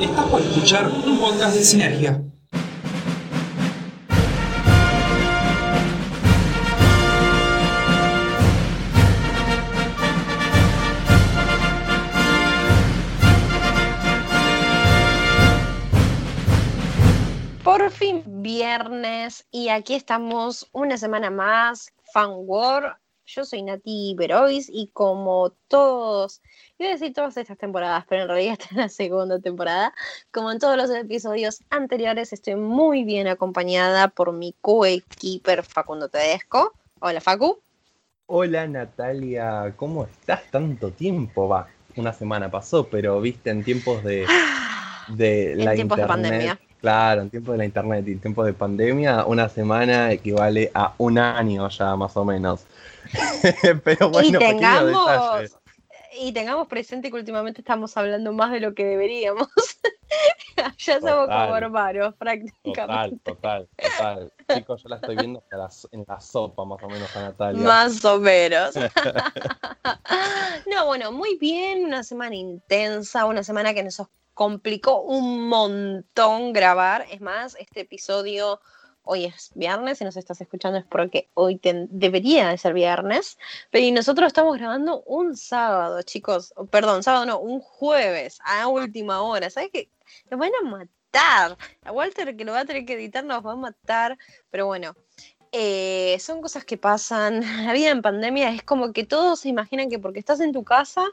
Estás por escuchar un podcast de Sinergia. Por fin viernes y aquí estamos una semana más, Fan War. Yo soy Nati Verois y como todos, iba a decir todas estas temporadas, pero en realidad está en la segunda temporada, como en todos los episodios anteriores, estoy muy bien acompañada por mi coequiper Facundo Tedesco. Hola Facu. Hola Natalia, ¿cómo estás? Tanto tiempo, va, una semana pasó, pero viste en tiempos de, de En la tiempos de internet. pandemia. Claro, en tiempos de la internet y en tiempos de pandemia, una semana equivale a un año ya más o menos. pero bueno, y tengamos. Y tengamos presente que últimamente estamos hablando más de lo que deberíamos. ya somos Total. como hermanos Total, prácticamente. total, total. Chicos, yo la estoy viendo hasta la en la sopa más o menos a Natalia. Más o menos. no, bueno, muy bien, una semana intensa, una semana que nos complicó un montón grabar. Es más, este episodio hoy es viernes, si nos estás escuchando es porque hoy debería de ser viernes, pero nosotros estamos grabando un sábado, chicos, perdón, sábado no, un jueves a última hora. ¿Sabes qué? Nos van a matar. A Walter que lo va a tener que editar nos va a matar, pero bueno. Eh, son cosas que pasan. La vida en pandemia es como que todos se imaginan que porque estás en tu casa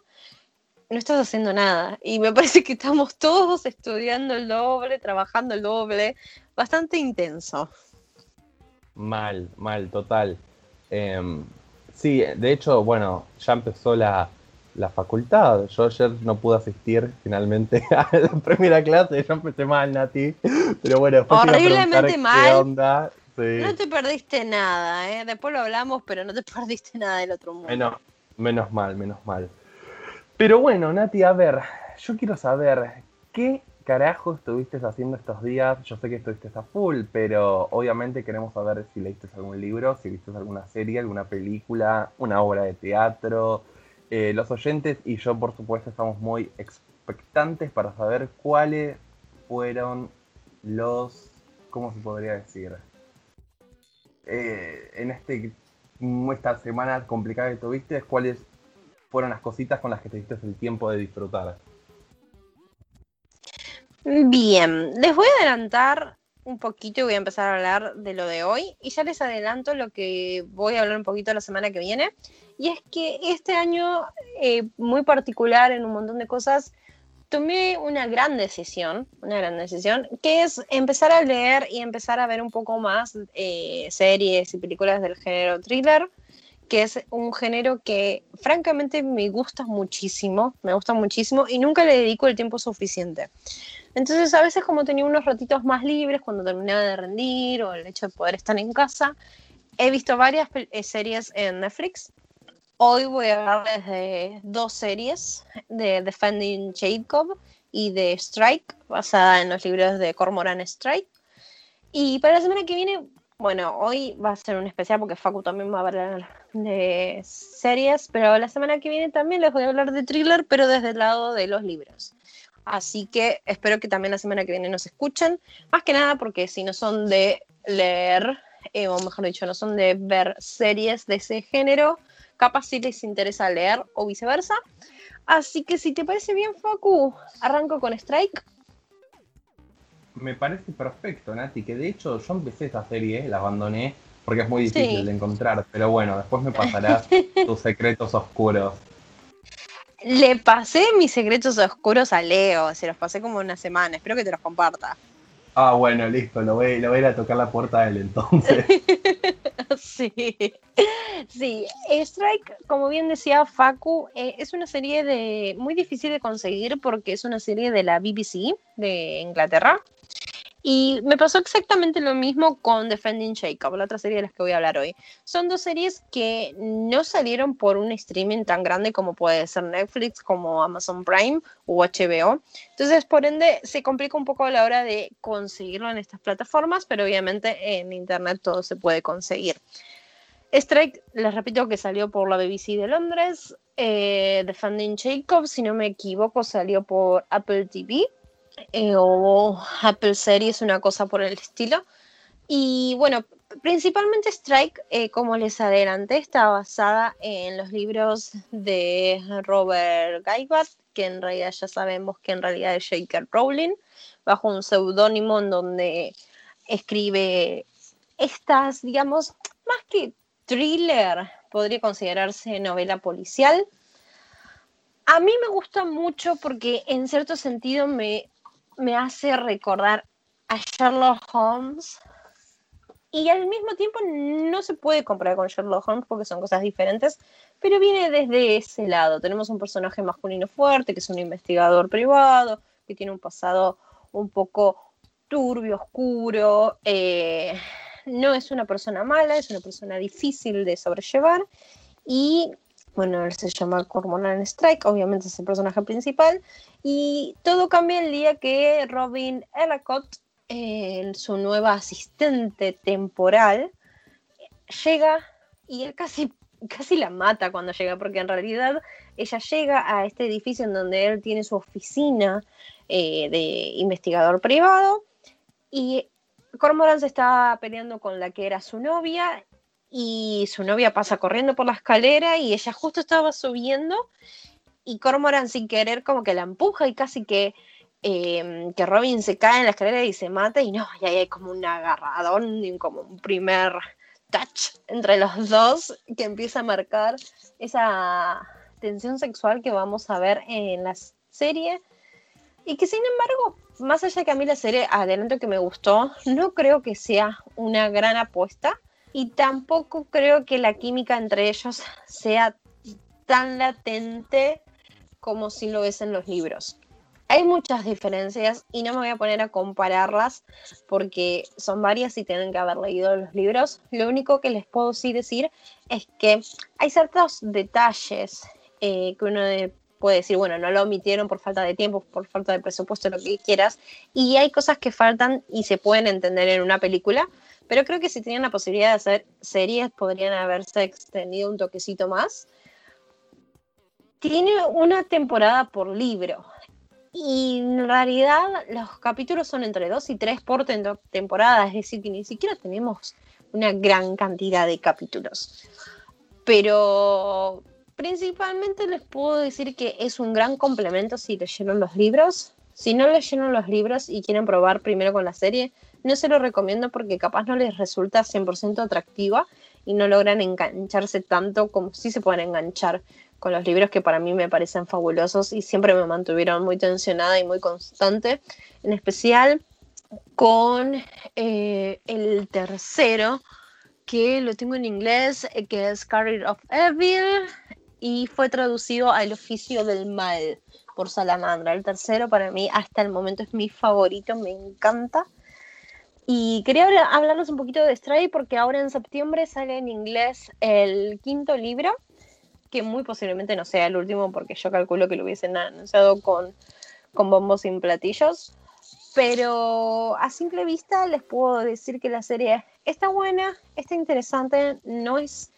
no estás haciendo nada. Y me parece que estamos todos estudiando el doble, trabajando el doble. Bastante intenso. Mal, mal, total. Em, sí, de hecho, bueno, ya empezó la, la facultad. Yo ayer no pude asistir finalmente a la primera clase, yo empecé mal, Nati. Pero bueno, Horriblemente qué mal. onda. Sí. No te perdiste nada, ¿eh? Después lo hablamos, pero no te perdiste nada del otro mundo. Menos, menos mal, menos mal. Pero bueno, Nati, a ver, yo quiero saber, ¿qué carajo estuviste haciendo estos días? Yo sé que estuviste a full, pero obviamente queremos saber si leíste algún libro, si viste alguna serie, alguna película, una obra de teatro. Eh, los oyentes y yo, por supuesto, estamos muy expectantes para saber cuáles fueron los, ¿cómo se podría decir? Eh, en este esta semana complicada que tuviste, ¿cuáles fueron las cositas con las que te diste el tiempo de disfrutar? Bien, les voy a adelantar un poquito y voy a empezar a hablar de lo de hoy. Y ya les adelanto lo que voy a hablar un poquito la semana que viene. Y es que este año, eh, muy particular en un montón de cosas, tomé una gran decisión, una gran decisión, que es empezar a leer y empezar a ver un poco más eh, series y películas del género thriller, que es un género que francamente me gusta muchísimo, me gusta muchísimo y nunca le dedico el tiempo suficiente. Entonces a veces como tenía unos ratitos más libres cuando terminaba de rendir o el hecho de poder estar en casa, he visto varias eh, series en Netflix. Hoy voy a hablarles de dos series, de Defending Jacob y de Strike, basada en los libros de Cormoran Strike. Y para la semana que viene, bueno, hoy va a ser un especial porque Facu también va a hablar de series, pero la semana que viene también les voy a hablar de thriller, pero desde el lado de los libros. Así que espero que también la semana que viene nos escuchen. Más que nada porque si no son de leer, eh, o mejor dicho, no son de ver series de ese género, capaz si les interesa leer o viceversa. Así que si te parece bien, Facu, arranco con Strike. Me parece perfecto, Nati, que de hecho yo empecé esta serie, la abandoné porque es muy difícil Sí. de encontrar, pero bueno, después me pasarás tus secretos oscuros. Le pasé mis secretos oscuros a Leo, se los pasé como una semana, espero que te los comparta. Ah, bueno, listo, lo voy, lo voy a ir a tocar la puerta a él entonces. Sí, sí. Strike, como bien decía Facu, eh, es una serie de muy difícil de conseguir porque es una serie de la BBC de Inglaterra. Y me pasó exactamente lo mismo con Defending Jacob, la otra serie de las que voy a hablar hoy. Son dos series que no salieron por un streaming tan grande como puede ser Netflix, como Amazon Prime o HBO. Entonces, por ende, se complica un poco a la hora de conseguirlo en estas plataformas, pero obviamente en Internet todo se puede conseguir. Strike, les repito que salió por la BBC de Londres. Eh, Defending Jacob, si no me equivoco, salió por Apple TV. Eh, o Apple Series, una cosa por el estilo. Y bueno, principalmente Strike, eh, como les adelanté, está basada en los libros de Robert Gaibart, que en realidad ya sabemos que en realidad es J.K. Rowling, bajo un seudónimo en donde escribe estas, digamos, más que thriller, podría considerarse novela policial. A mí me gusta mucho porque en cierto sentido me, me hace recordar a Sherlock Holmes y al mismo tiempo no se puede comparar con Sherlock Holmes porque son cosas diferentes, pero viene desde ese lado. Tenemos un personaje masculino fuerte que es un investigador privado, que tiene un pasado un poco turbio, oscuro, eh, no es una persona mala, es una persona difícil de sobrellevar y bueno, él se llama Cormoran Strike, obviamente es el personaje principal, y todo cambia el día que Robin Ellicott, su nueva asistente temporal, llega y él casi, casi la mata cuando llega, porque en realidad ella llega a este edificio en donde él tiene su oficina eh, de investigador privado y Cormoran se está peleando con la que era su novia y su novia pasa corriendo por la escalera y ella justo estaba subiendo y Cormoran sin querer como que la empuja y casi que, em, que Robin se cae en la escalera y se mata y no, y ahí hay como un agarradón como un primer touch entre los dos que empieza a marcar esa tensión sexual que vamos a ver en la serie. Y que sin embargo más allá que a mí la serie, adelanto que me gustó, no creo que sea una gran apuesta y tampoco creo que la química entre ellos sea tan latente como si lo es en los libros. Hay muchas diferencias y no me voy a poner a compararlas porque son varias y tienen que haber leído los libros. Lo único que les puedo decir es que hay ciertos detalles eh, que uno de, puede decir, bueno, no lo omitieron por falta de tiempo, por falta de presupuesto, lo que quieras, y hay cosas que faltan y se pueden entender en una película, pero creo que si tenían la posibilidad de hacer series, podrían haberse extendido un toquecito más. Tiene una temporada por libro, y en realidad los capítulos son entre dos y tres por temporada, es decir, que ni siquiera tenemos una gran cantidad de capítulos. Pero Principalmente les puedo decir que es un gran complemento si leyeron los libros. Si no leyeron los libros y quieren probar primero con la serie, no se lo recomiendo porque capaz no les resulta 100% atractiva y no logran engancharse tanto como si se pueden enganchar con los libros que para mí me parecen fabulosos y siempre me mantuvieron muy tensionada y muy constante, en especial con eh, el tercero, que lo tengo en inglés, eh, que es Carrier of Evil, y fue traducido al oficio del mal por Salamandra. El tercero para mí hasta el momento es mi favorito, me encanta. Y quería hablarles un poquito de Stray porque ahora en septiembre sale en inglés el quinto libro, que muy posiblemente no sea el último porque yo calculo que lo hubiesen anunciado con, con bombos sin platillos. Pero a simple vista les puedo decir que la serie está buena, está interesante, no es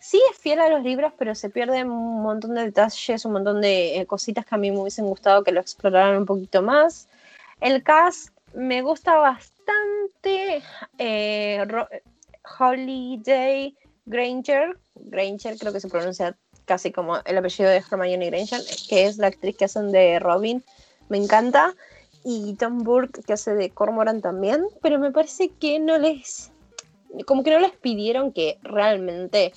sí es fiel a los libros, pero se pierden un montón de detalles, un montón de eh, cositas que a mí me hubiesen gustado que lo exploraran un poquito más. El cast me gusta bastante. Eh, Holiday Granger, Granger creo que se pronuncia casi como el apellido de Hermione Granger, que es la actriz que hacen de Robin, me encanta. Y Tom Burke, que hace de Cormoran también, pero me parece que no les, como que no les pidieron que realmente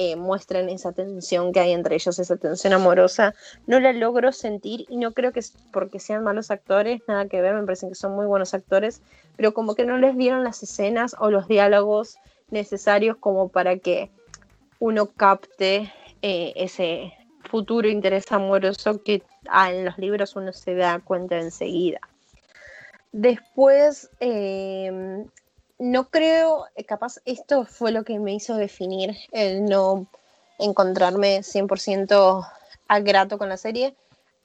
eh, muestren esa tensión que hay entre ellos, esa tensión amorosa. No la logro sentir y no creo que es porque sean malos actores, nada que ver, me parecen que son muy buenos actores, pero como que no les dieron las escenas o los diálogos necesarios como para que uno capte eh, ese futuro interés amoroso que en los libros uno se da cuenta enseguida. Después, eh, no creo, eh, capaz esto fue lo que me hizo definir el no encontrarme 100% a grato con la serie.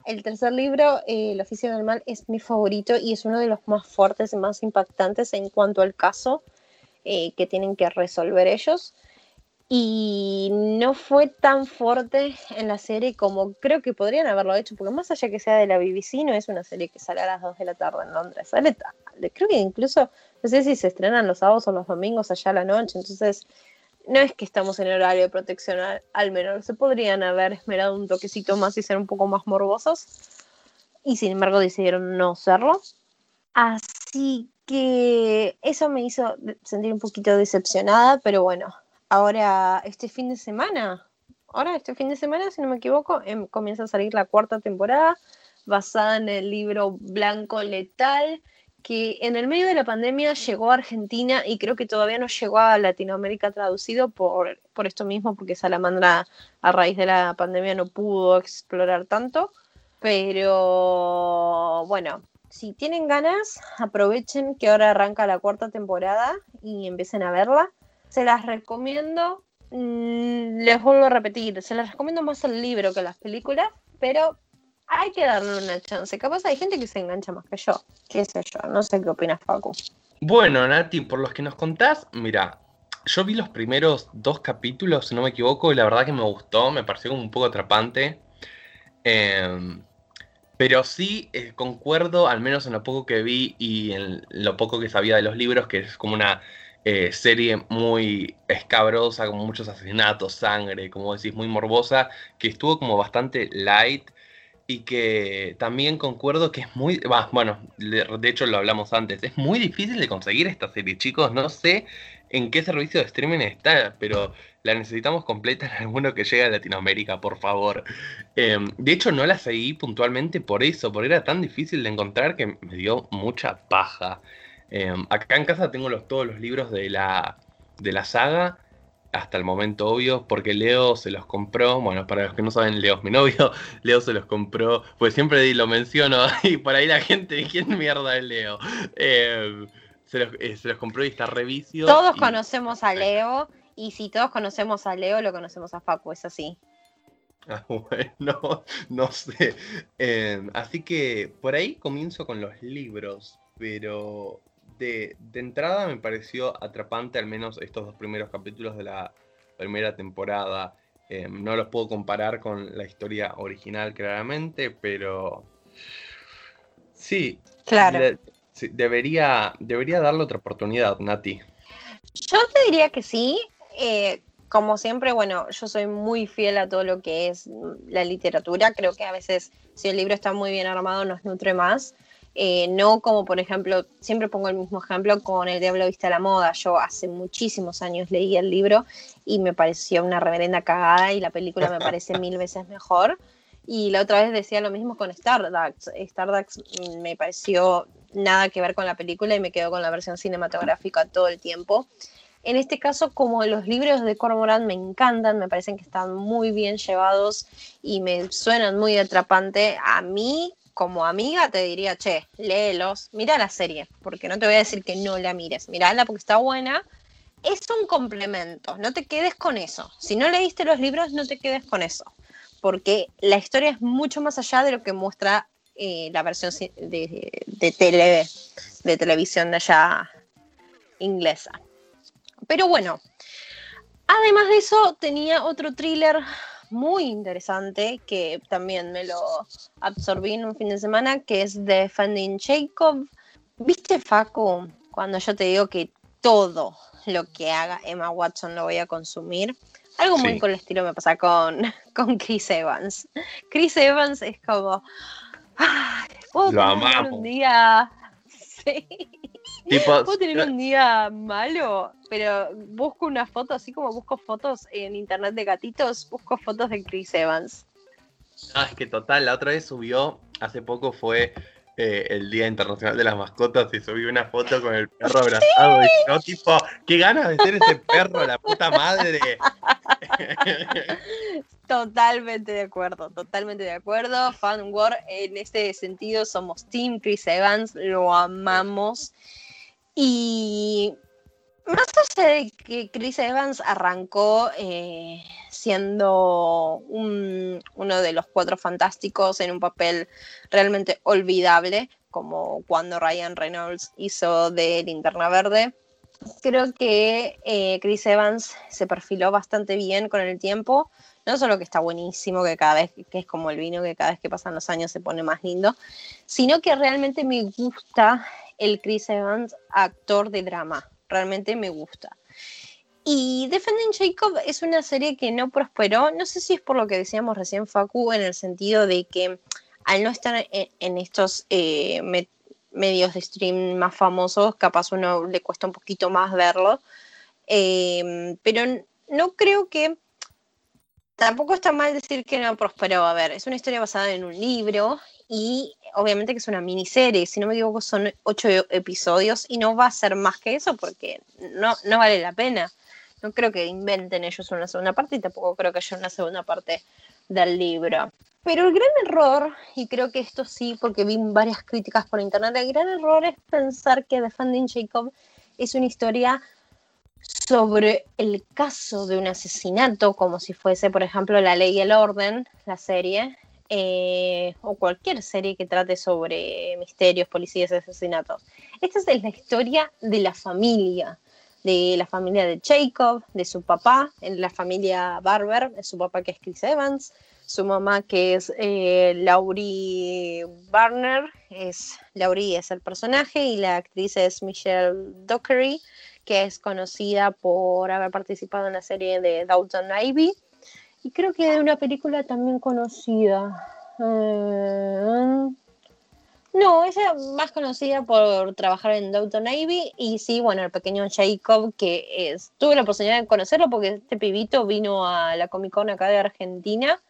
El tercer libro, eh, El oficio del mal, es mi favorito y es uno de los más fuertes y más impactantes en cuanto al caso eh, que tienen que resolver ellos. y no fue tan fuerte en la serie como creo que podrían haberlo hecho, porque más allá que sea de la BBC, no es una serie que sale a las 2 de la tarde en Londres, sale creo que incluso, no sé si se estrenan los sábados o los domingos allá a la noche, entonces no es que estamos en horario de protección al, menor, se podrían haber esmerado un toquecito más y ser un poco más morbosos, y sin embargo decidieron no serlo. Así que eso me hizo sentir un poquito decepcionada, pero bueno, ahora este fin de semana, ahora este fin de semana, si no me equivoco, em, comienza a salir la cuarta temporada basada en el libro Blanco Letal, que en el medio de la pandemia llegó a Argentina y creo que todavía no llegó a Latinoamérica traducido por, por esto mismo, porque Salamandra a raíz de la pandemia no pudo explorar tanto. Pero bueno, si tienen ganas, aprovechen que ahora arranca la cuarta temporada y empiecen a verla. Se las recomiendo. Mm, les vuelvo a repetir, se las recomiendo más el libro que las películas, pero hay que darle una chance. Capaz hay gente que se engancha más que yo. ¿Qué sé yo? No sé qué opinas, Facu. Bueno, Nati, por los que nos contás, mira, yo vi los primeros dos capítulos, si no me equivoco, y la verdad que me gustó, me pareció como un poco atrapante. Em, pero sí eh, concuerdo, al menos en lo poco que vi y en lo poco que sabía de los libros, que es como una eh, serie muy escabrosa, con muchos asesinatos, sangre, como decís, muy morbosa, que estuvo como bastante light y que también concuerdo que es muy, bueno, de hecho lo hablamos antes, es muy difícil de conseguir esta serie, chicos, no sé en qué servicio de streaming está, pero la necesitamos completa en alguno que llegue a Latinoamérica, por favor. Em, de hecho, no la seguí puntualmente por eso, porque era tan difícil de encontrar que me dio mucha paja. Em, acá en casa tengo los, todos los libros de la, de la saga hasta el momento obvio, porque Leo se los compró, bueno, para los que no saben, Leo es mi novio, Leo se los compró, pues siempre lo menciono y por ahí la gente, ¿quién mierda es Leo? Em, eh, se, los, compró y está revisio. Todos conocemos a Leo y si todos conocemos a Leo, lo conocemos a Facu, es así. Ah, bueno, no sé. Em, así que por ahí comienzo con los libros, pero de, entrada me pareció atrapante al menos estos dos primeros capítulos de la primera temporada. Em, no los puedo comparar con la historia original claramente, pero sí. Claro. debería, debería darle otra oportunidad, Nati. Yo te diría que sí. Eh, como siempre, bueno, yo soy muy fiel a todo lo que es la literatura. Creo que a veces, si el libro está muy bien armado, nos nutre más. Eh, no como, por ejemplo, siempre pongo el mismo ejemplo con El Diablo Vista a la Moda. Yo hace muchísimos años leí el libro y me pareció una reverenda cagada y la película me parece mil veces mejor. Y la otra vez decía lo mismo con Stardust. Stardust me pareció nada que ver con la película y me quedo con la versión cinematográfica todo el tiempo. En este caso, como los libros de Cormoran me encantan, me parecen que están muy bien llevados y me suenan muy atrapante, a mí como amiga te diría, che, léelos, mira la serie, porque no te voy a decir que no la mires, mirala porque está buena. Es un complemento, no te quedes con eso. Si no leíste los libros, no te quedes con eso, porque la historia es mucho más allá de lo que muestra eh, la versión de, de, tele, de televisión de allá inglesa. Pero bueno, además de eso, tenía otro thriller muy interesante que también me lo absorbí en un fin de semana, que es Defending Jacob. ¿Viste, Facu, cuando yo te digo que todo lo que haga Emma Watson lo voy a consumir? Algo muy con el estilo me pasa con, con Chris Evans. Chris Evans es como... lo amamos. Un día... Sí. Puedo tener un día malo, pero busco una foto, así como busco fotos en internet de gatitos, busco fotos de Chris Evans. Ah, es que total, la otra vez subió, hace poco fue eh, el Día Internacional de las Mascotas y subió una foto con el perro abrazado y yo tipo, qué ganas de ser ese perro, la puta madre. Totalmente de acuerdo, totalmente de acuerdo. Fan War, en este sentido somos Team Chris Evans, lo amamos. Y más allá de que Chris Evans arrancó eh, siendo uno de los cuatro fantásticos en un papel realmente olvidable, como cuando Ryan Reynolds hizo de Linterna Verde, creo que eh, Chris Evans se perfiló bastante bien con el tiempo. No solo que está buenísimo, que cada vez que es como el vino, que cada vez que pasan los años se pone más lindo, sino que realmente me gusta el Chris Evans actor de drama. Realmente me gusta. Y Defending Jacob es una serie que no prosperó. No sé si es por lo que decíamos recién, Facu, en el sentido de que al no estar en, estos eh, medios de stream más famosos, capaz uno le cuesta un poquito más verlo. Em, pero no creo que tampoco está mal decir que no prosperó. A ver, es una historia basada en un libro y obviamente que es una miniserie. Si no me equivoco, son ocho episodios y no va a ser más que eso porque no, no vale la pena. No creo que inventen ellos una segunda parte y tampoco creo que haya una segunda parte del libro. Pero el gran error, y creo que esto sí, porque vi varias críticas por internet, el gran error es pensar que Defending Jacob es una historia sobre el caso de un asesinato, como si fuese, por ejemplo, La Ley y el Orden, la serie, eh, o cualquier serie que trate sobre misterios, policías asesinatos. Esta es la historia de la familia, de la familia de Jacob, de su papá, en la familia Barber, su papá que es Chris Evans, su mamá que es eh, Laurie Barner, es, Laurie es el personaje y la actriz es Michelle Dockery, que es conocida por haber participado en la serie de Downton Ivy y creo que de una película también conocida. Eh, no, ella es más conocida por trabajar en Downton Ivy y sí, bueno, el pequeño Jacob, que es, tuve la oportunidad de conocerlo porque este pibito vino a la Comic Con acá de Argentina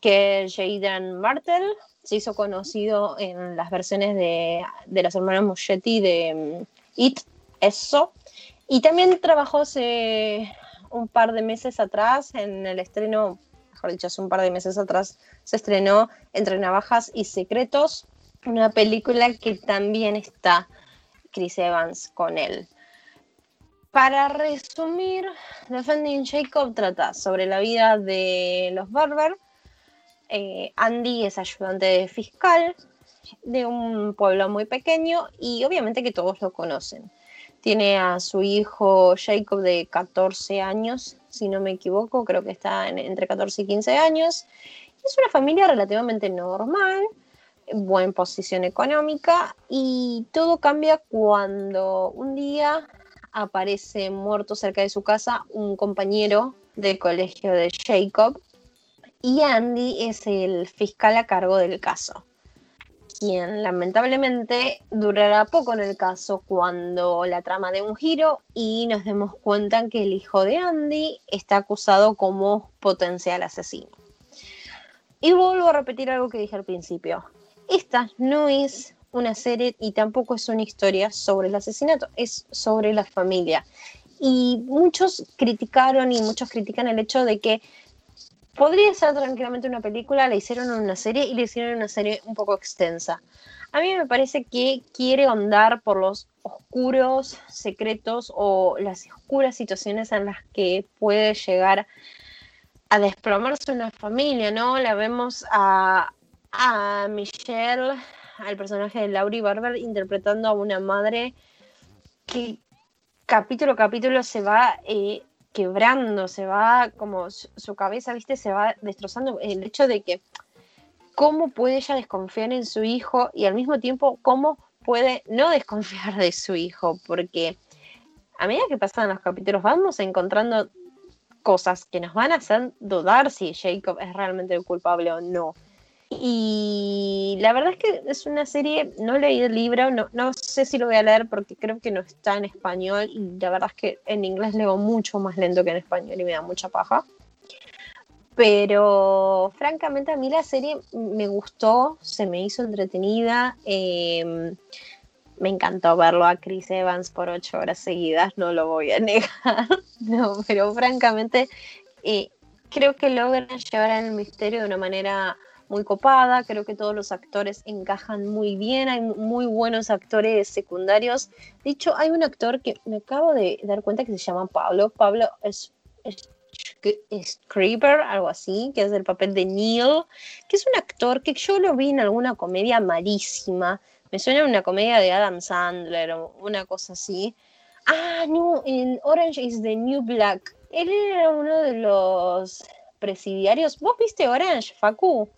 que Jaden Martel se hizo conocido en las versiones de, de las hermanas Muschetti de mm, It, eso. Y también trabajó hace un par de meses atrás en el estreno, mejor dicho, hace un par de meses atrás se estrenó Entre Navajas y Secretos, una película que también está Chris Evans con él. Para resumir, Defending Jacob trata sobre la vida de los Barber, eh, Andy es ayudante fiscal de un pueblo muy pequeño y obviamente que todos lo conocen. Tiene a su hijo Jacob de 14 años, si no me equivoco, creo que está entre 14 y 15 años. Es una familia relativamente normal, buena posición económica y todo cambia cuando un día aparece muerto cerca de su casa un compañero del colegio de Jacob y Andy es el fiscal a cargo del caso, quien lamentablemente durará poco en el caso cuando la trama dé un giro y nos demos cuenta que el hijo de Andy está acusado como potencial asesino. Y vuelvo a repetir algo que dije al principio. Esta no es una serie y tampoco es una historia sobre el asesinato, es sobre la familia. Y muchos criticaron y muchos critican el hecho de que podría ser tranquilamente una película, la hicieron en una serie y le hicieron una serie un poco extensa. A mí me parece que quiere andar por los oscuros secretos o las oscuras situaciones en las que puede llegar a desplomarse una familia, ¿no? La vemos a, a Michelle, al personaje de Laurie Barber, interpretando a una madre que capítulo a capítulo se va eh, quebrando, se va como su, cabeza, viste, se va destrozando. El hecho de que cómo puede ella desconfiar en su hijo y al mismo tiempo cómo puede no desconfiar de su hijo, porque a medida que pasan los capítulos vamos encontrando cosas que nos van a hacer dudar si Jacob es realmente el culpable o no. Y la verdad es que es una serie, no leí el libro, no, no sé si lo voy a leer porque creo que no está en español y la verdad es que en inglés leo mucho más lento que en español y me da mucha paja. Pero francamente a mí la serie me gustó, se me hizo entretenida. Em, me encantó verlo a Chris Evans por ocho horas seguidas, no lo voy a negar. no, pero francamente eh, creo que logran llevar el misterio de una manera muy copada, creo que todos los actores encajan muy bien, hay muy buenos actores secundarios. De hecho, hay un actor que me acabo de dar cuenta que se llama Pablo, Pablo es, es, algo así, que es el papel de Neil, que es un actor que yo lo vi en alguna comedia malísima, me suena a una comedia de Adam Sandler o una cosa así. Ah, no, en Orange is the New Black. Él era uno de los presidiarios. ¿Vos viste Orange, Facu?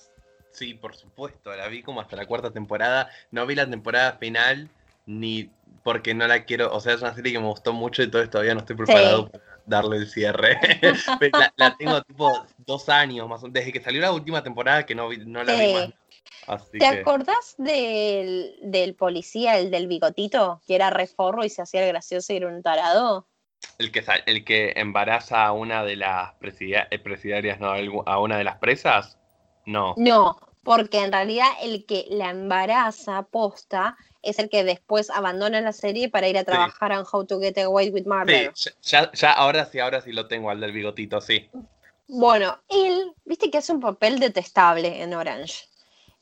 Sí, por supuesto, la vi como hasta la cuarta temporada. No vi la temporada final ni porque no la quiero, o sea, es una serie que me gustó mucho y todavía no estoy preparado para darle el cierre. la, la, tengo tipo dos años más desde que salió la última temporada que no, no la vi más. Así ¿Te acordás del, del, policía, el del bigotito, que era reforro y se hacía el gracioso y era un tarado? El que, el que embaraza a una de las eh, presidiarias, ¿no? A una de las presas. No. No, porque en realidad el que la embaraza posta es el que después abandona la serie para ir a trabajar en How to Get Away with Murder. Sí, ya, ya, ahora sí, ahora sí lo tengo, al del bigotito, sí. Bueno, él, viste que hace un papel detestable en Orange.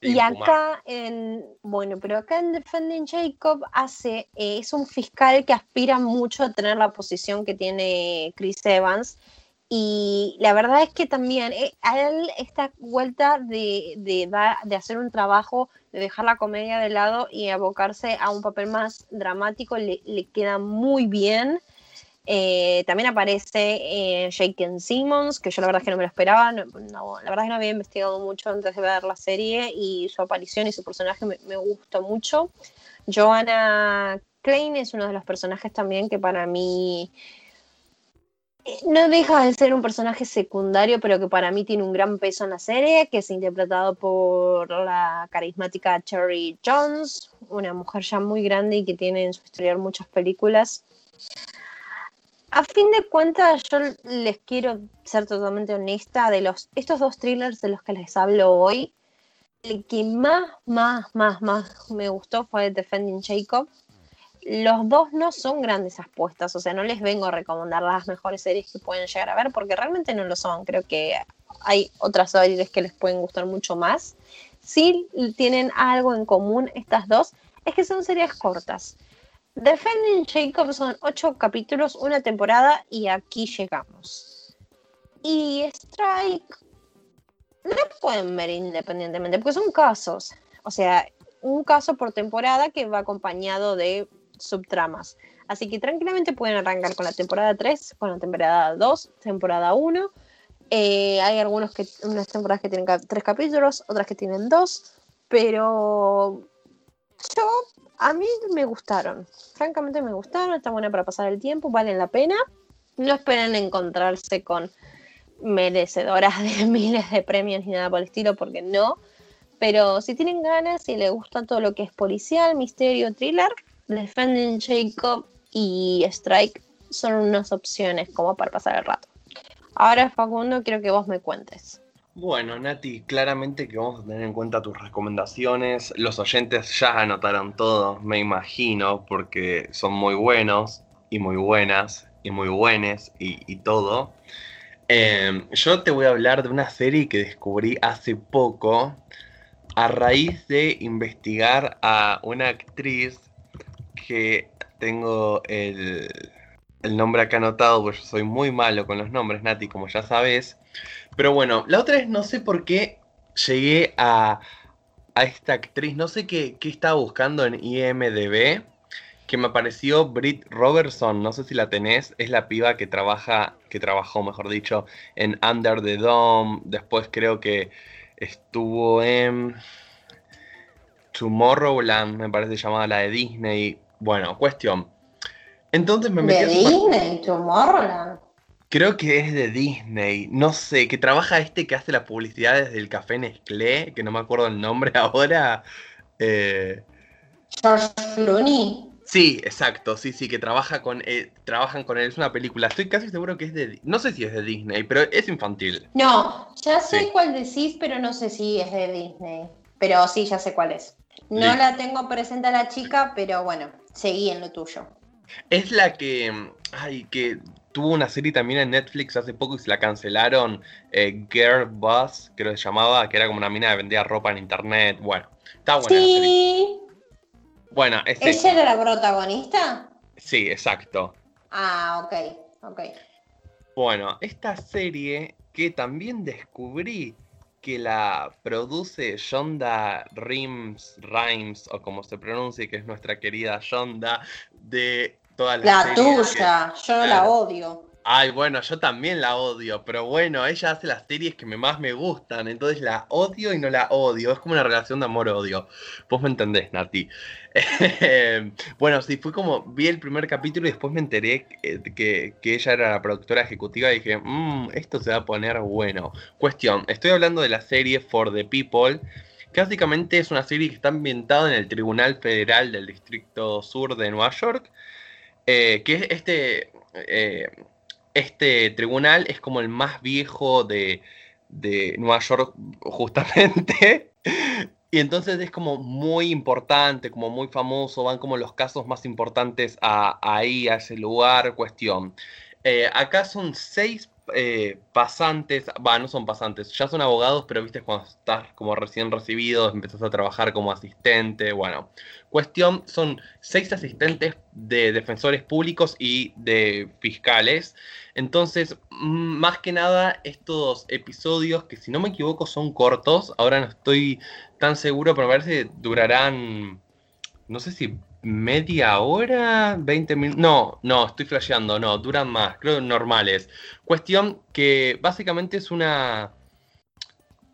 y acá en, bueno, pero acá en Defending Jacob hace, eh, es un fiscal que aspira mucho a tener la posición que tiene Chris Evans y la verdad es que también eh, a él esta vuelta de, de, hacer un trabajo, de dejar la comedia de lado y abocarse a un papel más dramático le, le queda muy bien. Eh, también aparece eh, Jake Simmons, que yo la verdad es que no me lo esperaba. La verdad es que no había investigado mucho antes de ver la serie y su aparición y su personaje me, me mucho. Joanna Klein es uno de los personajes también que para mí no deja de ser un personaje secundario, pero que para mí tiene un gran peso en la serie, que es interpretado por la carismática Cherry Jones, una mujer ya muy grande y que tiene en su historial muchas películas. A fin de cuentas, yo les quiero ser totalmente honesta, de los, estos dos thrillers de los que les hablo hoy, el que más, más, más, más me gustó fue Defending Jacob los dos no son grandes apuestas, o sea, no les vengo a recomendar las mejores series que pueden llegar a ver porque realmente no lo son. Creo que hay otras series que les pueden gustar mucho más. Si tienen algo en común estas dos, es que son series cortas. Defending Jacob son ocho capítulos, una temporada y aquí llegamos. Y Strike no pueden ver independientemente porque son casos. O sea, un caso por temporada que va acompañado de subtramas. Así que tranquilamente pueden arrancar con la temporada 3, con la temporada 2, temporada 1. Eh, hay algunos que, unas temporadas que tienen tres capítulos, otras que tienen dos, pero yo, a mí me gustaron. Francamente me gustaron, está buena para pasar el tiempo, valen la pena. No esperen encontrarse con merecedoras de miles de premios ni nada por el estilo, porque no. Pero si tienen ganas y les gusta todo lo que es policial, misterio, thriller, Defending Jacob y Strike son unas opciones como para pasar el rato. Ahora, Facundo, quiero que vos me cuentes. Bueno, Nati, claramente que vamos a tener en cuenta tus recomendaciones. Los oyentes ya anotaron todo, me imagino, porque son muy buenos y muy buenas y muy buenas y, todo. Em, yo te voy a hablar de una serie que descubrí hace poco a raíz de investigar a una actriz que tengo el, nombre acá anotado, porque yo soy muy malo con los nombres, Nati, como ya sabes. Pero bueno, la otra es, no sé por qué llegué a, esta actriz, no sé qué, estaba buscando en IMDB, que me apareció Britt Robertson, no sé si la tenés, es la piba que trabaja, que trabajó, mejor dicho, en Under the Dome, después creo que estuvo en Tomorrowland, me parece llamada la de Disney, bueno, cuestión. Entonces me metí ¿De Disney? ¿Tomorrowland? Creo que es de Disney. No sé, que trabaja este que hace la publicidad desde el café Nestlé, que no me acuerdo el nombre ahora. Eh... George Clooney. Sí, exacto, sí, sí, que trabaja con, eh, trabajan con él. Es una película, estoy casi seguro que es de... No sé si es de Disney, pero es infantil. No, ya sé cuál decís, pero no sé si es de Disney. Pero sí, ya sé cuál es. No la tengo presente a la chica, pero bueno, seguí en lo tuyo. Es la que, ay, que tuvo una serie también en Netflix hace poco y se la cancelaron, eh, Girl Boss, creo que se llamaba, que era como una mina que vendía ropa en internet. Bueno, está buena. Sí. Bueno, ¿Ella era la protagonista? Sí, exacto. Ah, ok, ok. Bueno, esta serie que también descubrí que la produce Shonda Rhimes, Rhimes, o como se pronuncie, que es nuestra querida Shonda, de todas las La series tuya, yo no la odio. Ay, bueno, yo también la odio, pero bueno, ella hace las series que más me gustan, entonces la odio y no la odio, es como una relación de amor-odio. Vos me entendés, Nati. bueno, sí, fue como, vi el primer capítulo y después me enteré que, que- que ella era la productora ejecutiva y dije, mmm, esto se va a poner bueno. Cuestión, estoy hablando de la serie For the People, que básicamente es una serie que está ambientada en el Tribunal Federal del Distrito Sur de Nueva York, eh, que es este... eh, este tribunal es como el más viejo de, de Nueva York, justamente. Y entonces es como muy importante, como muy famoso, van como los casos más importantes a, ahí, a ese lugar, cuestión. Eh, acá son seis eh, pasantes, va, no son pasantes, ya son abogados, pero viste cuando estás como recién recibido, empezás a trabajar como asistente, bueno. Cuestión, son seis asistentes de defensores públicos y de fiscales. Entonces, mm, más que nada, estos episodios, que si no me equivoco son cortos, ahora no estoy tan seguro, pero me parece que durarán, no sé si media hora, 20 minutos, no, no, estoy flasheando, no, duran más, creo normales. Cuestión que básicamente es una...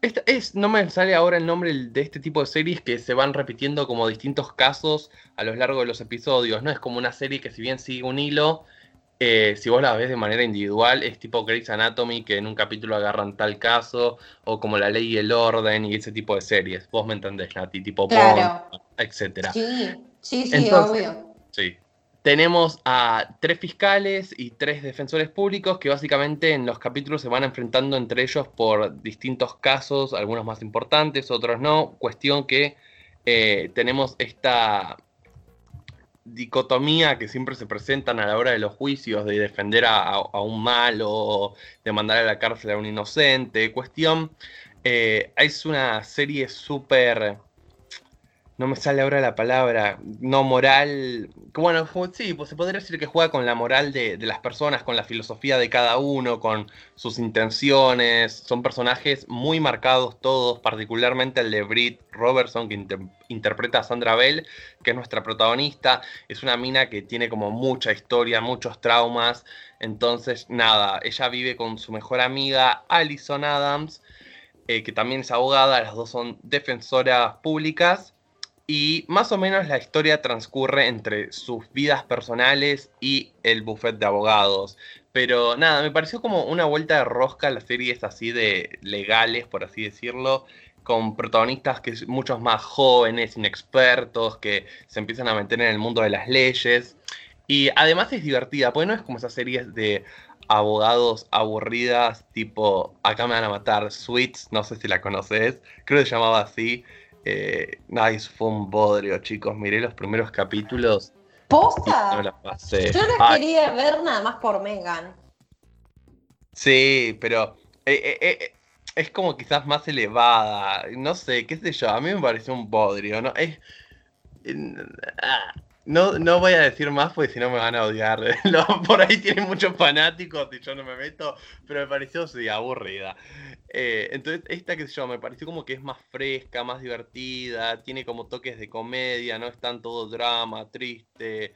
Esta es, no me sale ahora el nombre de este tipo de series que se van repitiendo como distintos casos a lo largo de los episodios, ¿no? Es como una serie que si bien sigue un hilo, eh, si vos la ves de manera individual, es tipo Grey's Anatomy, que en un capítulo agarran tal caso, o como La Ley y el Orden y ese tipo de series. Vos me entendés, Nati, tipo Claro. Etcétera. Sí, sí, sí, Entonces- obvio. Sí. Tenemos a tres fiscales y tres defensores públicos que básicamente en los capítulos se van enfrentando entre ellos por distintos casos, algunos más importantes, otros no. Cuestión que eh, tenemos esta dicotomía que siempre se presentan a la hora de los juicios de defender a, a- a un malo, de mandar a la cárcel a un inocente. Cuestión, eh, es una serie súper no me sale ahora la palabra, no moral, bueno, sí, pues se podría decir que juega con la moral de, de las personas, con la filosofía de cada uno, con sus intenciones, son personajes muy marcados todos, particularmente el de Britt Robertson, que inter- interpreta a Sandra Bell, que es nuestra protagonista, es una mina que tiene como mucha historia, muchos traumas, entonces nada, ella vive con su mejor amiga Alison Adams, eh, que también es abogada, las dos son defensoras públicas. Y más o menos la historia transcurre entre sus vidas personales y el buffet de abogados. Pero nada, me pareció como una vuelta de rosca las series así de legales, por así decirlo, con protagonistas que son muchos más jóvenes, inexpertos, que se empiezan a meter en el mundo de las leyes. Y además es divertida, porque no es como esas series de abogados aburridas, tipo Acá me van a matar, Sweets, no sé si la conoces, creo que se llamaba así. Eh, eso fue un bodrio, chicos. Miré los primeros capítulos y no ¿Posta? la pasé. Yo la Ay, quería ver nada más por Megan. sí, pero eh, eh, eh, es como quizás más elevada. No sé, qué sé yo. A mí me pareció un bodrio, ¿no? Es. ah, No, no voy a decir más porque si no me van a odiar. Por ahí tienen muchos fanáticos y yo no me meto, pero me pareció sí, aburrida. Eh, entonces, esta que yo, me pareció como que es más fresca, más divertida, tiene como toques de comedia, no es tan todo drama, triste,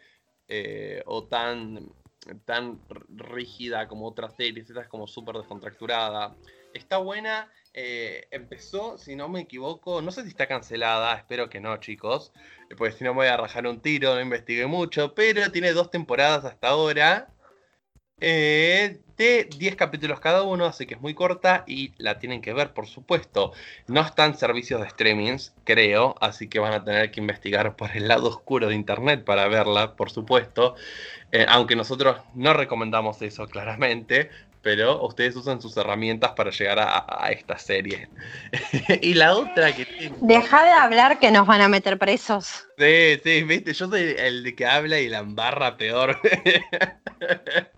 eh, o tan, tan rígida como otras series, esta es como súper descontracturada. Está buena, eh, empezó, si no me equivoco, no sé si está cancelada, espero que no, chicos, porque si no me voy a rajar un tiro, no investigué mucho, pero tiene dos temporadas hasta ahora. De 10 capítulos cada uno, así que es muy corta y la tienen que ver, por supuesto. No están servicios de streamings, creo, así que van a tener que investigar por el lado oscuro de internet para verla, por supuesto. Eh, aunque nosotros no recomendamos eso claramente, pero ustedes usan sus herramientas para llegar a, a esta serie. y la otra que tengo. Deja de hablar que nos van a meter presos. Sí, sí, viste, yo soy el que habla y la embarra peor.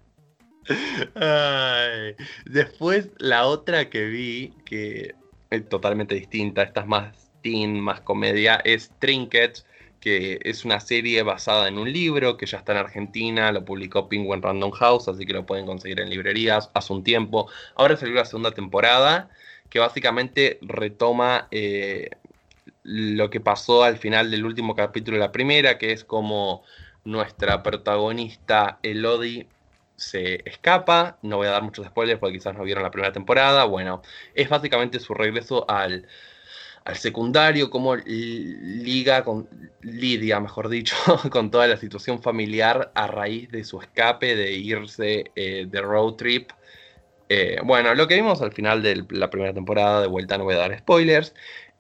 Después la otra que vi, que es totalmente distinta, esta es más teen, más comedia, es Trinkets, que es una serie basada en un libro que ya está en Argentina, lo publicó Penguin Random House, así que lo pueden conseguir en librerías hace un tiempo. Ahora salió la segunda temporada, que básicamente retoma eh, lo que pasó al final del último capítulo de la primera, que es como nuestra protagonista Elodie se escapa. No voy a dar muchos spoilers porque quizás no vieron la primera temporada. Bueno, es básicamente su regreso al, al secundario, como liga con lidia, mejor dicho, con toda la situación familiar a raíz de su escape, de irse eh, de road trip. Eh, bueno, lo que vimos al final de la primera temporada, de vuelta no voy a dar spoilers.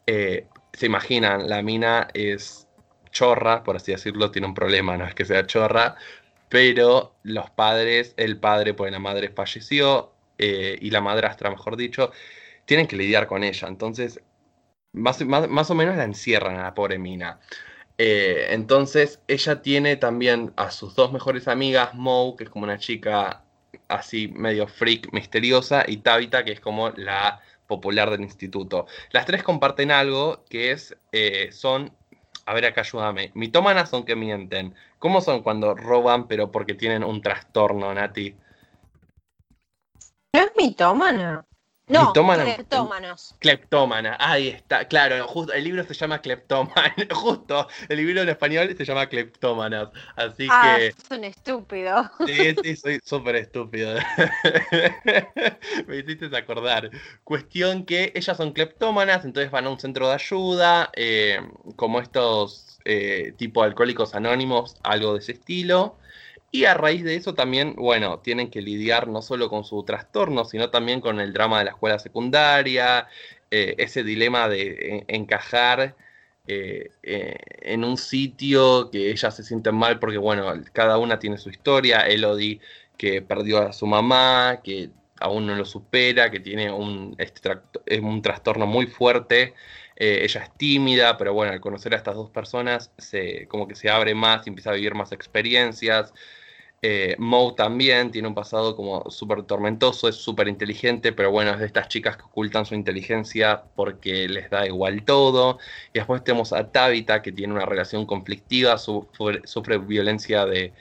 Eh, se imaginan, la mina es chorra, por así decirlo, tiene un problema, no es que sea chorra, pero los padres, el padre, pues la madre falleció, y la madrastra, mejor dicho, tienen que lidiar con ella. Entonces más, o menos la encierran a la pobre mina. Eh, entonces ella tiene también a sus dos mejores amigas, Mo, que es como una chica así medio freak, misteriosa, y Tabitha, que es como la popular del instituto. Las tres comparten algo que es, eh, son, a ver acá ayúdame, mitómanas son que mienten. ¿Cómo son cuando roban pero porque tienen un trastorno, Nati? ¿No es mitómana? No, cleptómanos. Cleptómana, ahí está, claro, justo, el libro se llama Cleptómana, justo, el libro en español se llama Cleptómanas, así ah, que... es un estúpido. Sí, sí, soy súper estúpido. Me hiciste acordar. Cuestión que ellas son cleptómanas, entonces van a un centro de ayuda, eh, como estos eh, tipo alcohólicos anónimos, algo de ese estilo. Y a raíz de eso también, bueno, tienen que lidiar no solo con su trastorno, sino también con el drama de la escuela secundaria, eh, ese dilema de encajar eh, eh, en un sitio que ellas se sienten mal porque, bueno, cada una tiene su historia. Elodie que perdió a su mamá, que aún no lo supera, que tiene un, este, un trastorno muy fuerte. Ella es tímida, pero bueno, al conocer a estas dos personas, se, como que se abre más y empieza a vivir más experiencias. Eh, Mo también tiene un pasado como súper tormentoso, es súper inteligente, pero bueno, es de estas chicas que ocultan su inteligencia porque les da igual todo. Y después tenemos a Tabitha, que tiene una relación conflictiva, sufre, violencia de,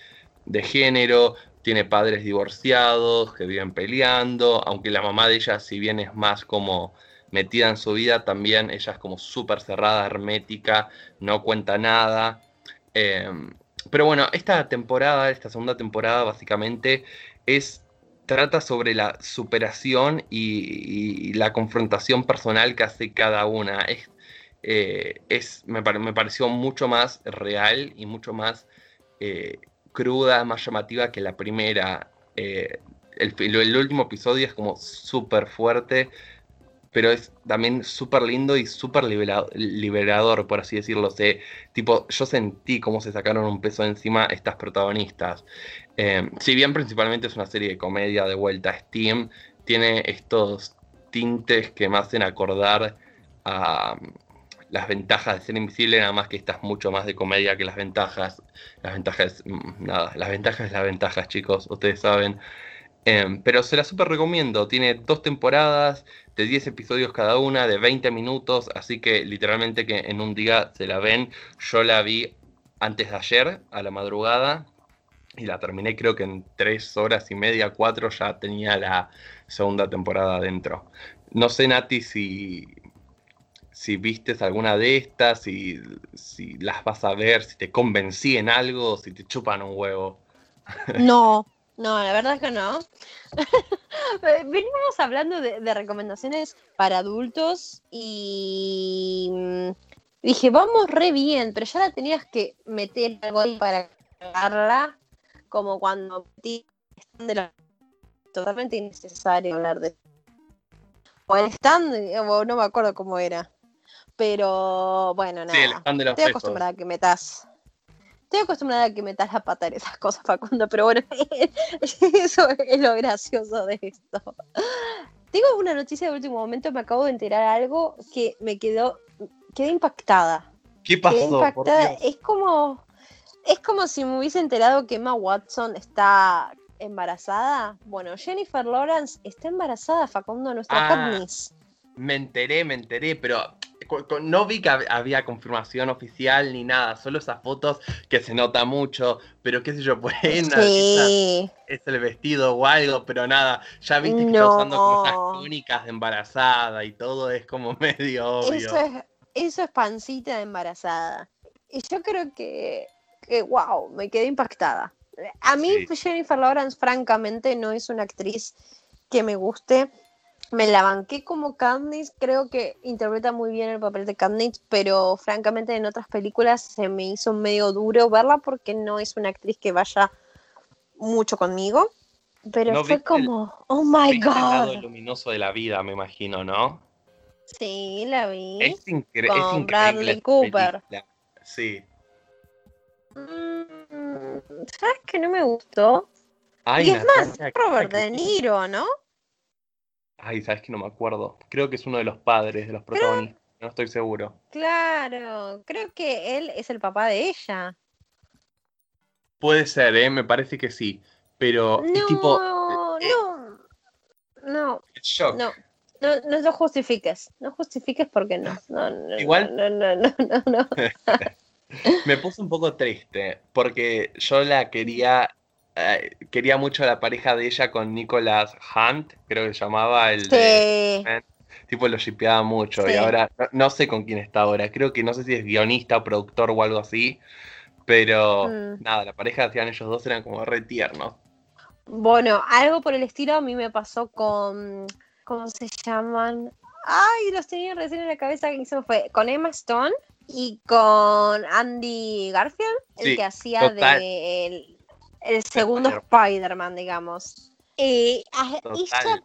género, tiene padres divorciados que viven peleando, aunque la mamá de ella, si bien es más como metida en su vida, también ella es como súper cerrada, hermética, no cuenta nada. Em, pero bueno, esta temporada, esta segunda temporada, básicamente es trata sobre la superación y, la confrontación personal que hace cada una. Es, eh, es me, pareció mucho más real y mucho más eh, cruda, más llamativa que la primera. Eh, el, el, último episodio es como súper fuerte, pero es también súper lindo y súper liberador, por así decirlo. tipo, yo sentí cómo se sacaron un peso encima estas protagonistas. Eh, si bien principalmente es una serie de comedia de vuelta a Steam, tiene estos tintes que me hacen acordar a mm, las ventajas de ser invisible, nada más que estas mucho más de comedia que las ventajas. Las ventajas, mm, nada, las ventajas las ventajas, chicos, ustedes saben. Em, pero se la súper recomiendo. Tiene dos temporadas de 10 episodios cada una, de 20 minutos. Así que literalmente que en un día se la ven. Yo la vi antes de ayer, a la madrugada. Y la terminé creo que en 3 horas y media, 4 ya tenía la segunda temporada dentro. No sé, Nati, si, si vistes alguna de estas, si, si las vas a ver, si te convencí en algo, si te chupan un huevo. No, no, la verdad es que no. Venimos hablando de, recomendaciones para adultos y mm, dije, vamos re bien, pero ya la tenías que meter algo ahí para cargarla, como cuando de la... totalmente innecesario hablar de o el stand, no me acuerdo cómo era. Pero bueno, nada. Sí, el stand de los Estoy acostumbrada a que metas Estoy acostumbrada a que metas la pata en esas cosas, Facundo, pero bueno, eso es lo gracioso de esto. Tengo una noticia de último momento, me acabo de enterar algo que me quedó, quedé impactada. ¿Qué pasó? Es como, es como si me hubiese enterado que Emma Watson está embarazada. Bueno, Jennifer Lawrence está embarazada, Facundo, nuestra ah, Me enteré, me enteré, pero no vi que había confirmación oficial ni nada, solo esas fotos que se nota mucho, pero qué sé yo, pues sí. es el vestido o algo, pero nada, ya viste que está usando como esas túnicas de embarazada y todo es como medio obvio. Eso es, eso es pancita de embarazada. Y yo creo que que, wow, me quedé impactada. A mí Sí. Jennifer Lawrence, francamente, no es una actriz que me guste. Me la banqué como Katniss, creo que interpreta muy bien el papel de Katniss, pero francamente en otras películas se me hizo medio duro verla porque no es una actriz que vaya mucho conmigo. Pero ¿No fue el- como, oh my Viste el lado god. luminoso de la vida, me imagino, ¿no? Sí, la vi. Es, incre- Con es increíble. Bradley Cooper. película. Sí. Mm, ¿Sabes que no me gustó? Ay, y es más, Robert ¿qué- De Niro, ¿no? Ay, sabes que no me acuerdo. Creo que es uno de los padres de los protagonistas. No estoy seguro. Claro, creo que él es el papá de ella. Puede ser, ¿eh? Me parece que sí. Pero es No, tipo. eh, no, no, shock. no, no, no lo justifiques, no justifiques porque no, no, no, Igual- no, no, no, no, no. Me puse un poco triste porque yo la quería. Eh, quería mucho la pareja de ella con Nicholas Hunt, creo que se llamaba el de. Sí, Tipo, lo shipeaba mucho. Y ahora no, no sé con quién está ahora. Creo que no sé si es guionista, productor o algo así. Pero Mm. nada, la pareja que hacían ellos dos eran como re tiernos. bueno, algo por el estilo a mí me pasó con, ¿cómo se llaman? Ay, los tenía recién en la cabeza que se me fue, con Emma Stone y con Andy Garfield, el Sí, que hacía total. de el, el segundo Spider-Man. Digamos. Eh, a, ella-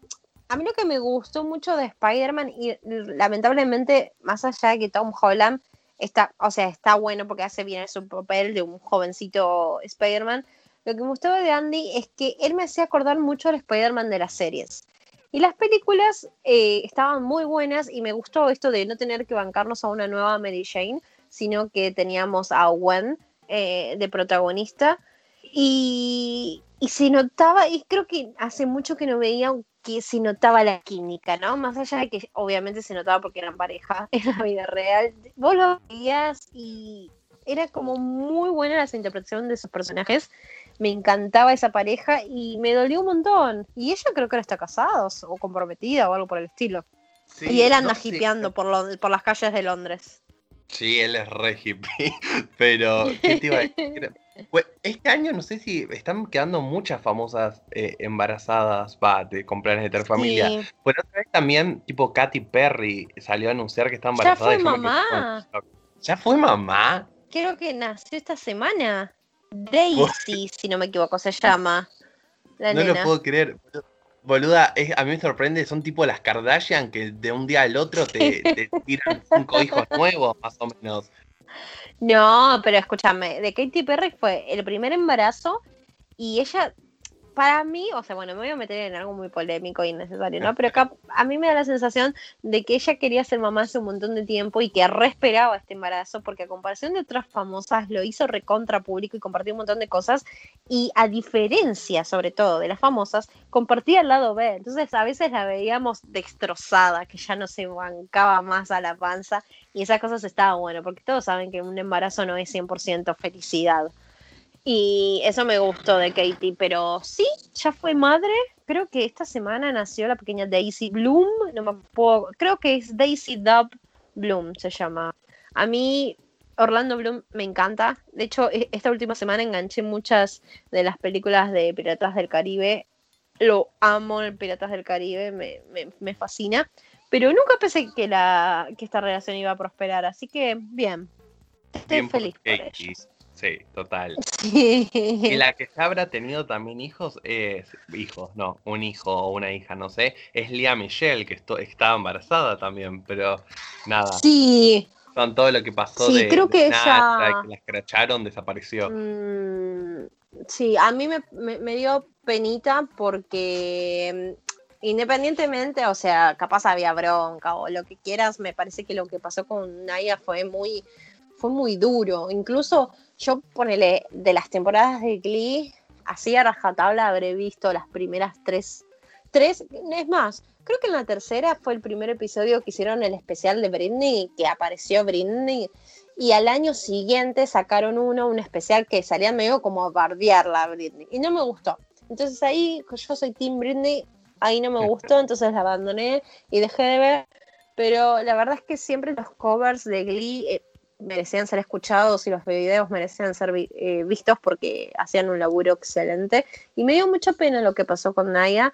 a mí lo que me gustó mucho de Spider-Man, y lamentablemente, más allá de que Tom Holland está, o sea, está bueno porque hace bien su papel de un jovencito Spider-Man, lo que me gustaba de Andy es que él me hacía acordar mucho al Spider-Man de las series. Y las películas eh, estaban muy buenas y me gustó esto de no tener que bancarnos a una nueva Mary Jane, sino que teníamos a Gwen eh, de protagonista. Y, y se notaba, y creo que hace mucho que no veía que se notaba la química, ¿no? Más allá de que obviamente se notaba porque eran pareja en la vida real. Vos lo veías y era como muy buena la interpretación de sus personajes. Me encantaba esa pareja y me dolió un montón. Y ella creo que ahora está casada o comprometida o algo por el estilo. Sí, y él anda no hipeando por, lo- por las calles de Londres. Sí, él es re hippie. Pero, ¿qué te iba a decir? Pues, este año no sé si están quedando muchas famosas eh, embarazadas, va, de cumpleaños de Terfamilia. Sí. Pero otra vez también, tipo, Katy Perry salió a anunciar que está Ya embarazada. fue y yo me quedé mamá. con. ¿Ya fue mamá? Creo que nació esta semana. Daisy, si no me equivoco, se llama. La no nena. lo puedo creer. Boluda, es- a mí me sorprende, son tipo las Kardashian que de un día al otro te, te tiran cinco hijos nuevos, más o menos. No, pero escúchame, de Katy Perry fue el primer embarazo y ella, para mí, o sea, bueno, me voy a meter en algo muy polémico e innecesario, ¿no? Pero acá a mí me da la sensación de que ella quería ser mamá hace un montón de tiempo y que re esperaba este embarazo porque a comparación de otras famosas lo hizo recontra público y compartió un montón de cosas y a diferencia, sobre todo, de las famosas, compartía el lado B. Entonces a veces la veíamos destrozada, que ya no se bancaba más a la panza y esas cosas estaban bueno, porque todos saben que un embarazo no es 100% felicidad. Y eso me gustó de Katie, pero sí, ya fue madre. Creo que esta semana nació la pequeña Daisy Bloom, no me puedo, creo que es Daisy Dub Bloom se llama. A mí Orlando Bloom me encanta. De hecho, e- esta última semana enganché muchas de las películas de Piratas del Caribe. Lo amo el Piratas del Caribe, me, me- me fascina. Pero nunca pensé que, la, que esta relación iba a prosperar, así que bien. Estoy Bien por feliz por ellos. Sí, total. Sí. Y la que ya habrá tenido también hijos es. Hijos, no, un hijo o una hija, no sé. Es Lía Michelle, que esto, estaba embarazada también, pero nada. Sí, Con todo lo que pasó Sí, de, creo de que Natra, ella- que la escracharon, desapareció. Mm, sí, a mí me, me- me dio penita porque mm, independientemente, o sea, capaz había bronca o lo que quieras, me parece que lo que pasó con Naya fue muy, fue muy duro. Incluso yo, ponele, de las temporadas de Glee, así a rajatabla habré visto las primeras tres, tres, es más, creo que en la tercera fue el primer episodio que hicieron el especial de Britney, que apareció Britney, y al año siguiente sacaron uno, un especial que salían medio como a bardearla a Britney, y no me gustó. Entonces ahí, yo soy Team Britney, ahí no me gustó, entonces la abandoné y dejé de ver, pero la verdad es que siempre los covers de Glee... eh, merecían ser escuchados y los videos merecían ser eh, vistos porque hacían un laburo excelente. Y me dio mucha pena lo que pasó con Naya.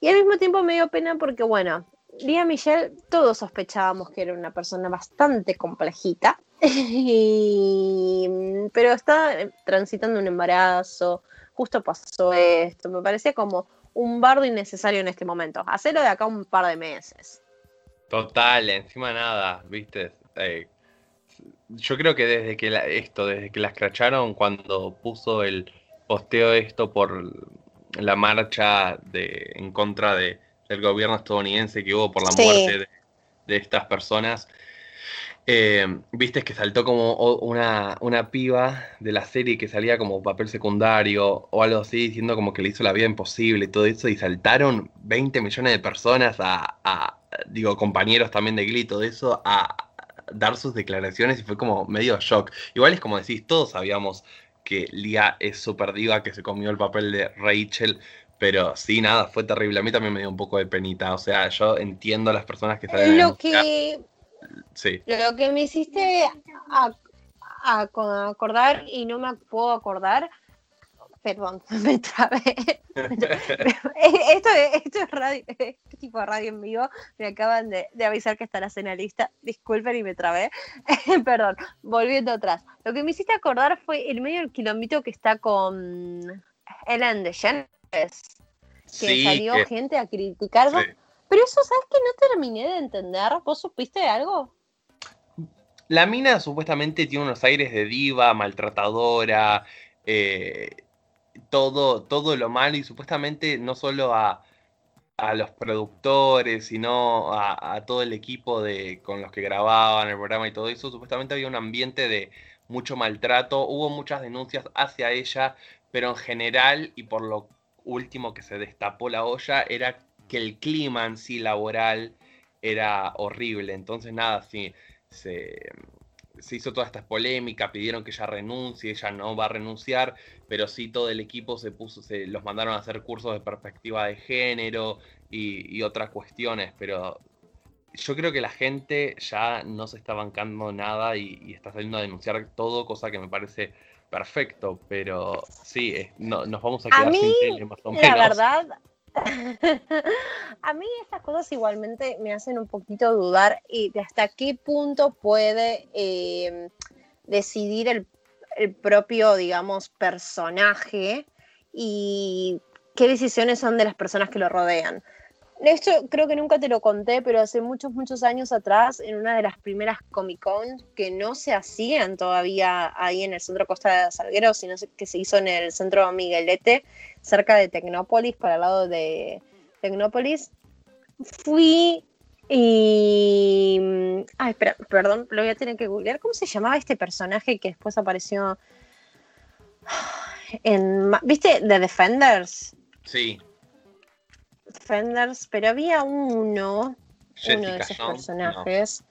Y al mismo tiempo me dio pena porque, bueno, Lía Michelle, todos sospechábamos que era una persona bastante complejita, pero está transitando un embarazo, justo pasó esto, me parecía como un bardo innecesario en este momento. Hacerlo de acá un par de meses. Total, encima nada, viste. Eh, yo creo que desde que esto, desde que la escracharon cuando puso el posteo esto por la marcha de, en contra de, del gobierno estadounidense que hubo por la muerte de, estas personas, eh, viste que saltó como una, una, piba de la serie que salía como papel secundario o algo así, diciendo como que le hizo la vida imposible y todo eso, y saltaron 20 millones de personas a, digo, compañeros también de Glee, todo eso, a dar sus declaraciones y fue como medio shock. Igual es como decís, todos sabíamos que Lia es súper diva, que se comió el papel de Rachel, pero sí, nada, fue terrible. A mí también me dio un poco de penita. O sea, yo entiendo a las personas que están Lo que. Sí. Lo que me hiciste acordar y no me puedo acordar Perdón, me trabé. esto, esto es radio, este tipo de radio en vivo. Me acaban de, avisar que está la cena lista. Disculpen y me trabé. Perdón, volviendo atrás. Lo que me hiciste acordar fue el medio del kilómetro que está con Ellen DeGeneres. Que salió gente a criticarlo. Pero eso, ¿sabes que no terminé de entender? ¿Vos supiste algo? La mina supuestamente tiene unos aires de diva, maltratadora, eh, todo, todo lo malo y supuestamente no solo a, los productores, sino a, todo el equipo de, con los que grababan el programa y todo eso, supuestamente había un ambiente de mucho maltrato, hubo muchas denuncias hacia ella, pero en general y por lo último que se destapó la olla era que el clima en sí laboral era horrible, entonces nada, sí, se, se hizo toda esta polémica, pidieron que ella renuncie, ella no va a renunciar, pero sí todo el equipo se puso, se los mandaron a hacer cursos de perspectiva de género y, otras cuestiones, pero yo creo que la gente ya no se está bancando nada y, está saliendo a denunciar todo, cosa que me parece perfecto, pero sí, no, nos vamos a quedar sin tele más o menos. La verdad, a mí estas cosas igualmente me hacen un poquito dudar y de hasta qué punto puede eh, decidir el, propio, digamos, personaje y qué decisiones son de las personas que lo rodean. Esto creo que nunca te lo conté, pero hace muchos, muchos años atrás, en una de las primeras Comic Con que no se hacían todavía ahí en el centro Costa de Salguero, sino que se hizo en el centro Miguelete, cerca de Tecnópolis, para el lado de Tecnópolis, fui y. Ay, espera, perdón, lo voy a tener que googlear. ¿Cómo se llamaba este personaje que después apareció en. ¿Viste? The Defenders. Sí. Defenders, pero había uno, uno de esos personajes.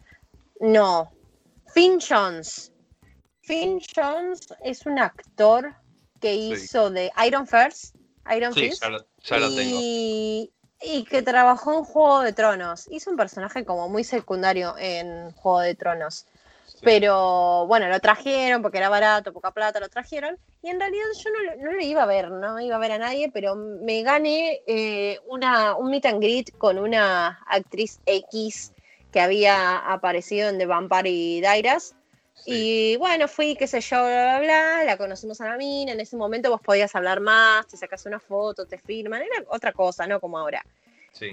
No. Finn Jones. Finn Jones es un actor que hizo de Iron First, Iron sí, Fist, ya lo, tengo. Y que trabajó en Juego de Tronos. Hizo un personaje como muy secundario en Juego de Tronos. Pero bueno, lo trajeron porque era barato, poca plata, lo trajeron. Y en realidad yo no, no lo iba a ver, no iba a ver a nadie, pero me gané eh, una, un meet and greet con una actriz X que había aparecido en The Vampire Diaries. Y bueno, fui, qué sé yo, bla, bla, bla, la conocimos a la mina, en ese momento vos podías hablar más, te sacas una foto, te firman, era otra cosa, ¿no? Como ahora.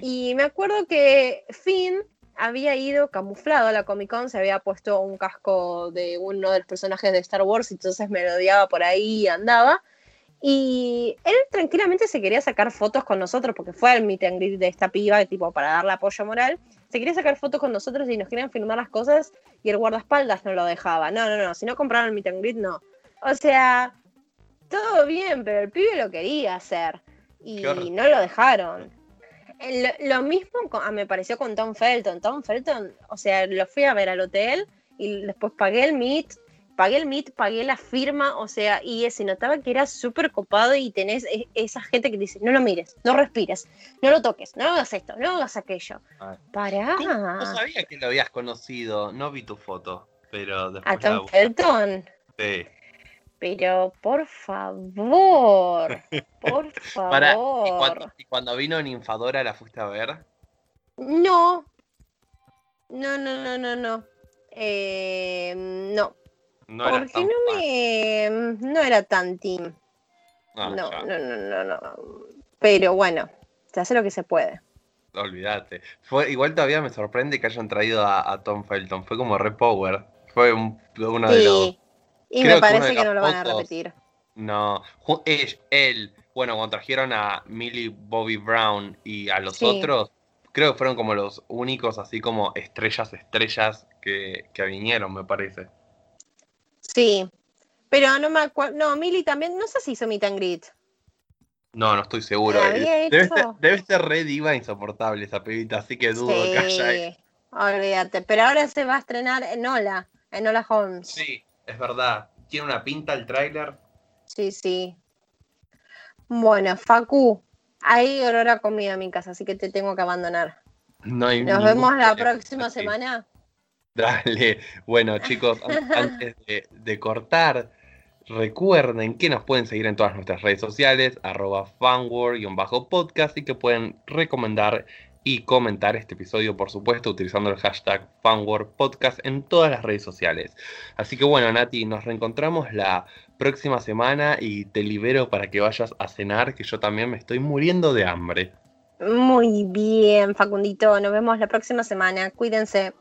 Y me acuerdo que Finn había ido camuflado a la Comic Con, se había puesto un casco de uno de los personajes de Star Wars, y entonces me odiaba por ahí y andaba. Y él tranquilamente se quería sacar fotos con nosotros, porque fue al meet and greet de esta piba, tipo, para darle apoyo moral. Se quería sacar fotos con nosotros y nos querían filmar las cosas, y el guardaespaldas no lo dejaba. No, no, no, si no compraron el meet and greet, no. O sea, todo bien, pero el pibe lo quería hacer. Y no lo dejaron. Lo, mismo ah, me pareció con Tom Felton. Tom Felton, o sea, lo fui a ver al hotel y después pagué el meet, pagué el meet, pagué la firma, o sea, y se notaba que era súper copado y tenés e, esa gente que dice, no lo mires, no respires, no lo toques, no hagas esto, no hagas aquello. Pará. No sabía que lo habías conocido, no vi tu foto. pero A después la Tom. Felton. Sí. Pero por favor, por Para, ¿y, favor. cuando, y cuando vino Ninfadora la fuiste a ver? No. No, no, no, no, no. Eh, no. No era porque tan no fan. me. No era tan team. Ah, no, no, no, no, no. Pero bueno, se hace lo que se puede. Olvídate. Fue, igual todavía me sorprende que hayan traído a, a Tom Felton. Fue como Repower. Fue un- uno de los. Y creo me parece que no lo van a repetir. No. ju- Él, él, bueno, cuando trajeron a Millie Bobby Brown y a los Sí. otros, creo que fueron como los únicos, así como estrellas, estrellas que, que vinieron, me parece. Sí. Pero no me acuerdo. No, Millie también. No sé si hizo meet and greet. No, no estoy seguro. ¿La había Debe hecho? ser, debe ser re diva insoportable esa pibita, así que dudo que haya Sí. Olvídate. Pero ahora se va a estrenar en Ola. En Ola Holmes. Sí, es verdad. Tiene una pinta el tráiler. Sí, sí. Bueno, Facu, hay olor a comida en mi casa, así que te tengo que abandonar. No hay Nos vemos la problema. próxima Sí. semana. Dale. Bueno, chicos, an- antes de, de cortar, recuerden que nos pueden seguir en todas nuestras redes sociales, arroba fanword-podcast, y que pueden recomendar y comentar este episodio, por supuesto, utilizando el hashtag fanwordpodcast en todas las redes sociales. Así que bueno, Nati, nos reencontramos la próxima semana y te libero para que vayas a cenar, que yo también me estoy muriendo de hambre. Muy bien, Facundito. Nos vemos la próxima semana. Cuídense.